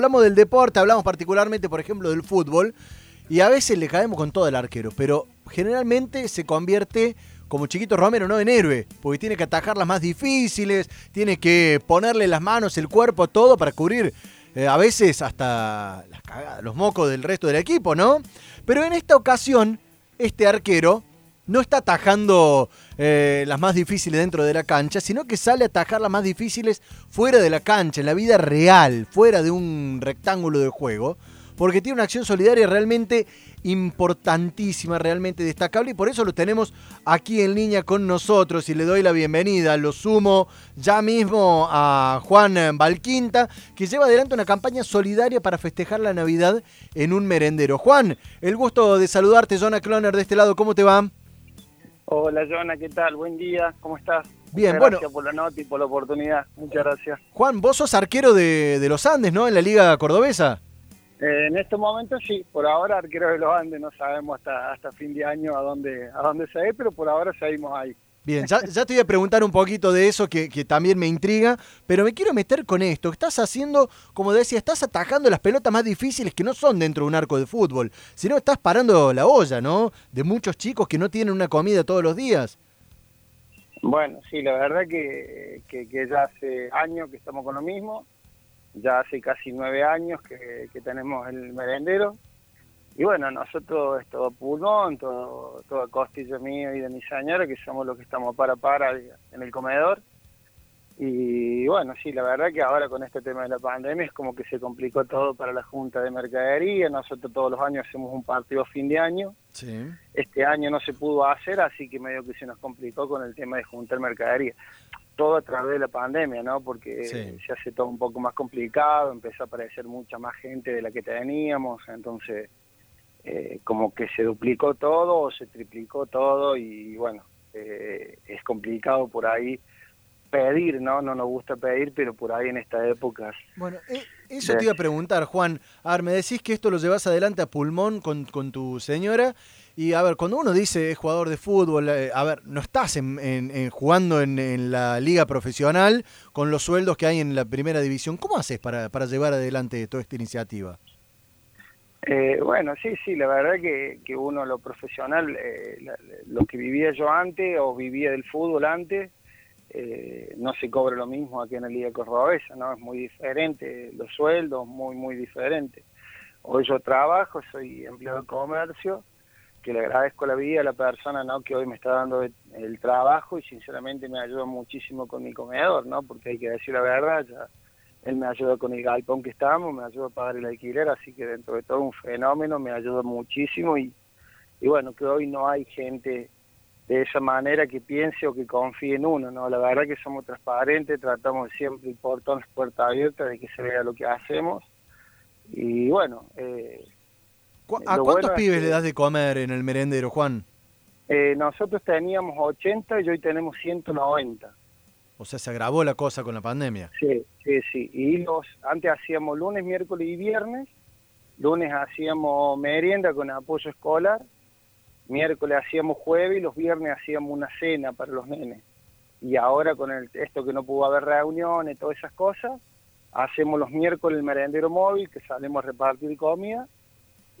Hablamos del deporte, hablamos particularmente, por ejemplo, del fútbol, y a veces le caemos con todo el arquero, pero generalmente se convierte, como Chiquito Romero, no en héroe, porque tiene que atajar las más difíciles, tiene que ponerle las manos, el cuerpo, todo para cubrir eh, a veces hasta las cagadas, los mocos del resto del equipo, ¿no? Pero en esta ocasión, este arquero no está atajando eh, las más difíciles dentro de la cancha, sino que sale a atajar las más difíciles fuera de la cancha, en la vida real, fuera de un rectángulo de juego, porque tiene una acción solidaria realmente importantísima, realmente destacable, y por eso lo tenemos aquí en línea con nosotros, y le doy la bienvenida, lo sumo ya mismo a Juan Valquinta, que lleva adelante una campaña solidaria para festejar la Navidad en un merendero. Juan, el gusto de saludarte, Jonah Cloner de este lado, ¿cómo te va? Hola, Jonah, ¿qué tal? Buen día, ¿cómo estás? Bien, Muchas bueno. Gracias por la nota y por la oportunidad. Muchas gracias. Juan, vos sos arquero de, de los Andes, ¿no? En la Liga Cordobesa. Eh, en estos momentos sí, por ahora arquero de los Andes, no sabemos hasta hasta fin de año a dónde a dónde se ve, pero por ahora seguimos ahí. Bien, ya, te voy a preguntar un poquito de eso que, que también me intriga, pero me quiero meter con esto. Estás haciendo, como decía, estás atajando las pelotas más difíciles que no son dentro de un arco de fútbol, sino estás parando la olla, ¿no? De muchos chicos que no tienen una comida todos los días. Bueno, sí, la verdad que, que, ya hace años que estamos con lo mismo, ya hace casi nueve años que tenemos el merendero, y bueno, nosotros es todo pulmón, todo, todo costillo mío y de mi señora, que somos los que estamos para para en el comedor. Y bueno, sí, la verdad que ahora con este tema de la pandemia es como que se complicó todo para la Junta de Mercadería. Nosotros todos los años hacemos un partido fin de año. Sí. Este año no se pudo hacer, así que medio que se nos complicó con el tema de juntar mercadería. Todo a través de la pandemia, ¿no? Porque Sí. se hace todo un poco más complicado, empezó a aparecer mucha más gente de la que teníamos, entonces eh, como que se duplicó todo o se triplicó todo y bueno, eh, es complicado por ahí pedir, ¿no? No nos gusta pedir, pero por ahí en estas épocas Bueno, eh, eso te iba a preguntar, Juan. A ver, me decís que esto lo llevas adelante a pulmón con, con tu señora. Y a ver, cuando uno dice es jugador de fútbol, eh, a ver, no estás en, en- en jugando en, en la liga profesional con los sueldos que hay en la primera división. ¿Cómo haces para, para llevar adelante toda esta iniciativa? Eh, bueno, sí, sí, la verdad que, que uno lo profesional, eh, la- lo que vivía yo antes o vivía del fútbol antes, eh, no se cobra lo mismo aquí en la Liga Cordobesa, ¿no? Es muy diferente, los sueldos muy, muy diferentes. Hoy yo trabajo, soy empleado de comercio, que le agradezco la vida a la persona, ¿no? Que hoy me está dando el trabajo y sinceramente me ayuda muchísimo con mi comedor, ¿no? Porque hay que decir la verdad, ya él me ayuda con el galpón que estamos, me ayuda a pagar el alquiler, así que dentro de todo un fenómeno, me ayuda muchísimo y, y bueno, que hoy no hay gente de esa manera que piense o que confíe en uno, ¿no? La verdad que somos transparentes, tratamos siempre el portón, puerta abierta, de que se vea lo que hacemos y bueno, eh, ¿Cu- ¿A cuántos bueno pibes que- le das de comer en el merendero, Juan? eh, nosotros teníamos 80 y hoy tenemos 190. O sea, se agravó la cosa con la pandemia. Sí, sí, sí. Y los antes hacíamos lunes, miércoles y viernes. Lunes hacíamos merienda con apoyo escolar. Miércoles hacíamos jueves y los viernes hacíamos una cena para los nenes. Y ahora con el, esto que no pudo haber reuniones, todas esas cosas, hacemos los miércoles el merendero móvil, que salimos a repartir comida.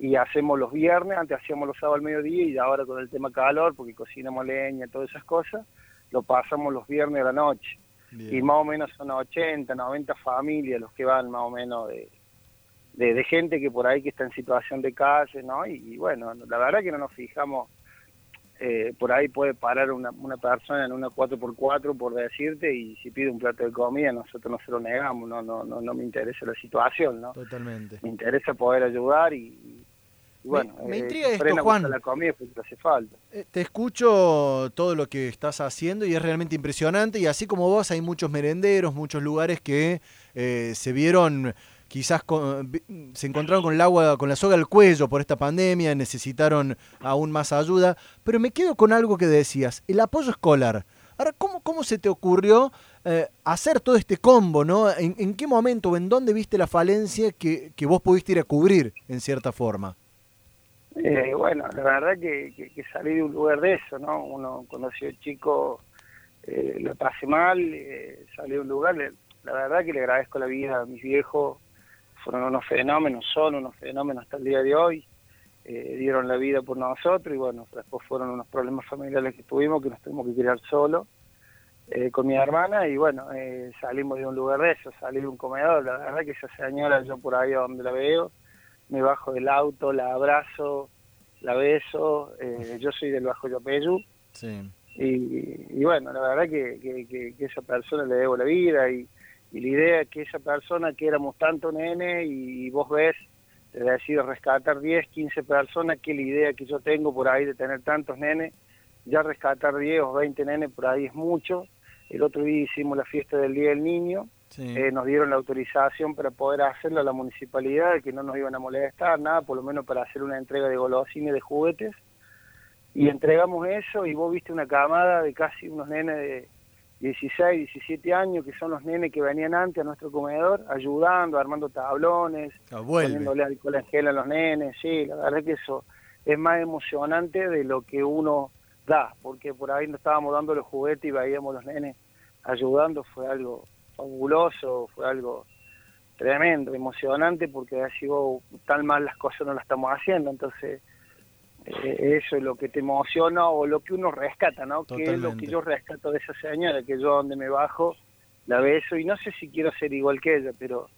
Y hacemos los viernes, antes hacíamos los sábados al mediodía y ahora con el tema calor, porque cocinamos leña, todas esas cosas, lo pasamos los viernes a la noche y más o menos son 80, 90 familias los que van más o menos de, de, de gente que por ahí que está en situación de calle, ¿no? Y, y bueno, la verdad que no nos fijamos, eh, por ahí puede parar una, una persona en una 4x4 por decirte y si pide un plato de comida nosotros no se lo negamos, no, no, no, no me interesa la situación, ¿no? Totalmente. Me interesa poder ayudar y bueno, me eh, intriga esto, Juan. la comida porque hace falta. Eh, Te escucho todo lo que estás haciendo y es realmente impresionante y así como vos hay muchos merenderos, muchos lugares que eh, se vieron quizás con- se encontraron con el agua, con la soga al cuello por esta pandemia, necesitaron aún más ayuda, pero me quedo con algo que decías, el apoyo escolar. Ahora, ¿cómo, cómo se te ocurrió eh, hacer todo este combo, no? ¿En, en qué momento o en dónde viste la falencia que, que vos pudiste ir a cubrir, en cierta forma? Eh, bueno, la verdad que, que, que salí de un lugar de eso, ¿no? Uno cuando sido chico eh, lo pasé mal, eh, salí de un lugar, la verdad que le agradezco la vida a mis viejos, fueron unos fenómenos, son unos fenómenos hasta el día de hoy, eh, dieron la vida por nosotros y bueno, después fueron unos problemas familiares que tuvimos que nos tuvimos que criar solos eh, con mi hermana y bueno, eh, salimos de un lugar de eso, salí de un comedor, la verdad que esa señora yo por ahí donde la veo, me bajo del auto, la abrazo, la beso, yo soy del Bajo Yapeyú. Sí. Y, bueno, la verdad que, que, que, esa persona le debo la vida y, y la idea es que esa persona que éramos tanto nene y, vos ves, te decir rescatar 10, 15 personas, que la idea que yo tengo por ahí de tener tantos nenes, ya rescatar 10 o 20 nenes por ahí es mucho. El otro día hicimos la fiesta del Día del Niño, eh, nos dieron la autorización para poder hacerlo a la municipalidad, que no nos iban a molestar, nada, por lo menos para hacer una entrega de golosines, de juguetes. Y entregamos eso y vos viste una camada de casi unos nenes de 16, 17 años, que son los nenes que venían antes a nuestro comedor, ayudando, armando tablones, ah, poniéndole alcohol en gel a los nenes, sí, la verdad es que eso es más emocionante de lo que uno da, porque por ahí nos estábamos dando los juguetes y veíamos los nenes ayudando, fue algo fabuloso, fue algo tremendo, emocionante, porque así vos, tan mal las cosas no las estamos haciendo, entonces eh, eso es lo que te emociona o lo que uno rescata, ¿no? Que es lo que yo rescato de esa señora, que yo donde me bajo la beso y no sé si quiero ser igual que ella, pero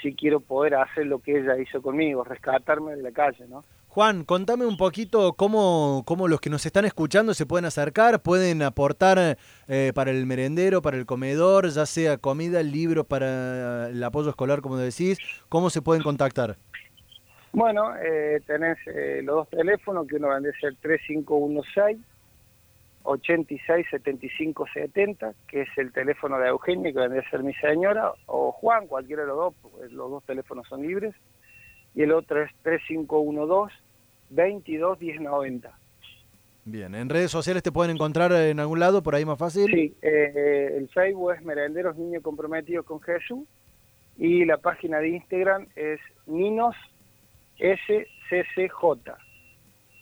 sí quiero poder hacer lo que ella hizo conmigo, rescatarme de la calle, ¿no? Juan, contame un poquito cómo, cómo los que nos están escuchando se pueden acercar, pueden aportar eh, para el merendero, para el comedor, ya sea comida, libro para el apoyo escolar, como decís, ¿cómo se pueden contactar? Bueno, eh, tenés eh, los dos teléfonos, que uno vende ser 3516 867570, que es el teléfono de Eugenia, que vende a ser mi señora, o Juan, cualquiera de los dos, los dos teléfonos son libres, y el otro es 3512 221090. Bien, ¿en redes sociales te pueden encontrar en algún lado, por ahí más fácil? Sí, eh, el Facebook es Merenderos Niños Comprometidos con Jesús, y la página de Instagram es Ninos SCCJ.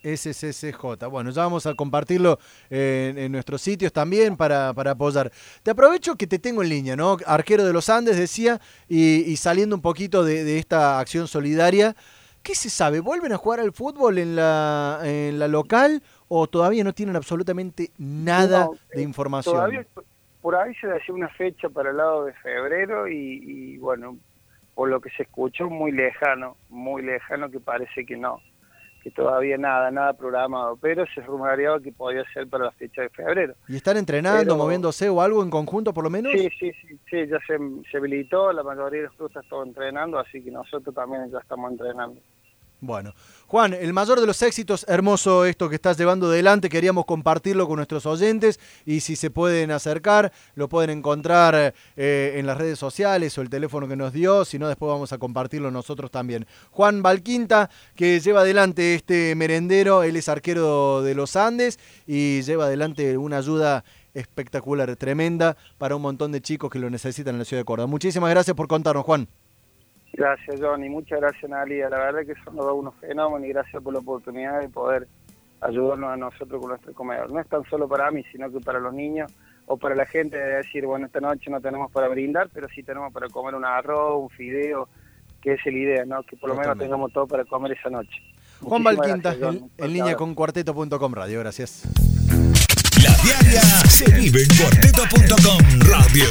SCCJ. Bueno, ya vamos a compartirlo en, nuestros sitios también para, apoyar. Te aprovecho que te tengo en línea, ¿no? Arquero de los Andes, decía, y, saliendo un poquito de, esta acción solidaria. ¿Qué se sabe? ¿Vuelven a jugar al fútbol en la, en la local o todavía no tienen absolutamente nada de información? Todavía por ahí se decía una fecha para el lado de febrero y bueno, por lo que se escuchó, muy lejano, muy lejano que parece que no, que todavía nada, nada programado, pero se rumoreaba que podía ser para la fecha de febrero. ¿Y están entrenando, moviéndose o algo en conjunto por lo menos? Sí, sí, sí, sí ya se, se habilitó, la mayoría de los clubes están entrenando, así que nosotros también ya estamos entrenando. Bueno, Juan, el mayor de los éxitos, hermoso esto que estás llevando adelante, queríamos compartirlo con nuestros oyentes y si se pueden acercar, lo pueden encontrar eh, en las redes sociales o el teléfono que nos dio, si no después vamos a compartirlo nosotros también. Juan Valquinta, que lleva adelante este merendero, él es arquero de los Andes y lleva adelante una ayuda espectacular, tremenda para un montón de chicos que lo necesitan en la ciudad de Córdoba. Muchísimas gracias por contarnos, Juan. Gracias, Johnny. Muchas gracias, Nalia. La verdad que son los unos fenómenos y gracias por la oportunidad de poder ayudarnos a nosotros con nuestro comedor. No es tan solo para mí, sino que para los niños o para la gente de decir, bueno, esta noche no tenemos para brindar, pero sí tenemos para comer un arroz, un fideo, que es la idea, ¿no? Que por lo menos tengamos todo para comer esa noche. Juan Valquinta, en, línea con cuarteto.com radio. Gracias. La diaria se vive en cuarteto.com radio.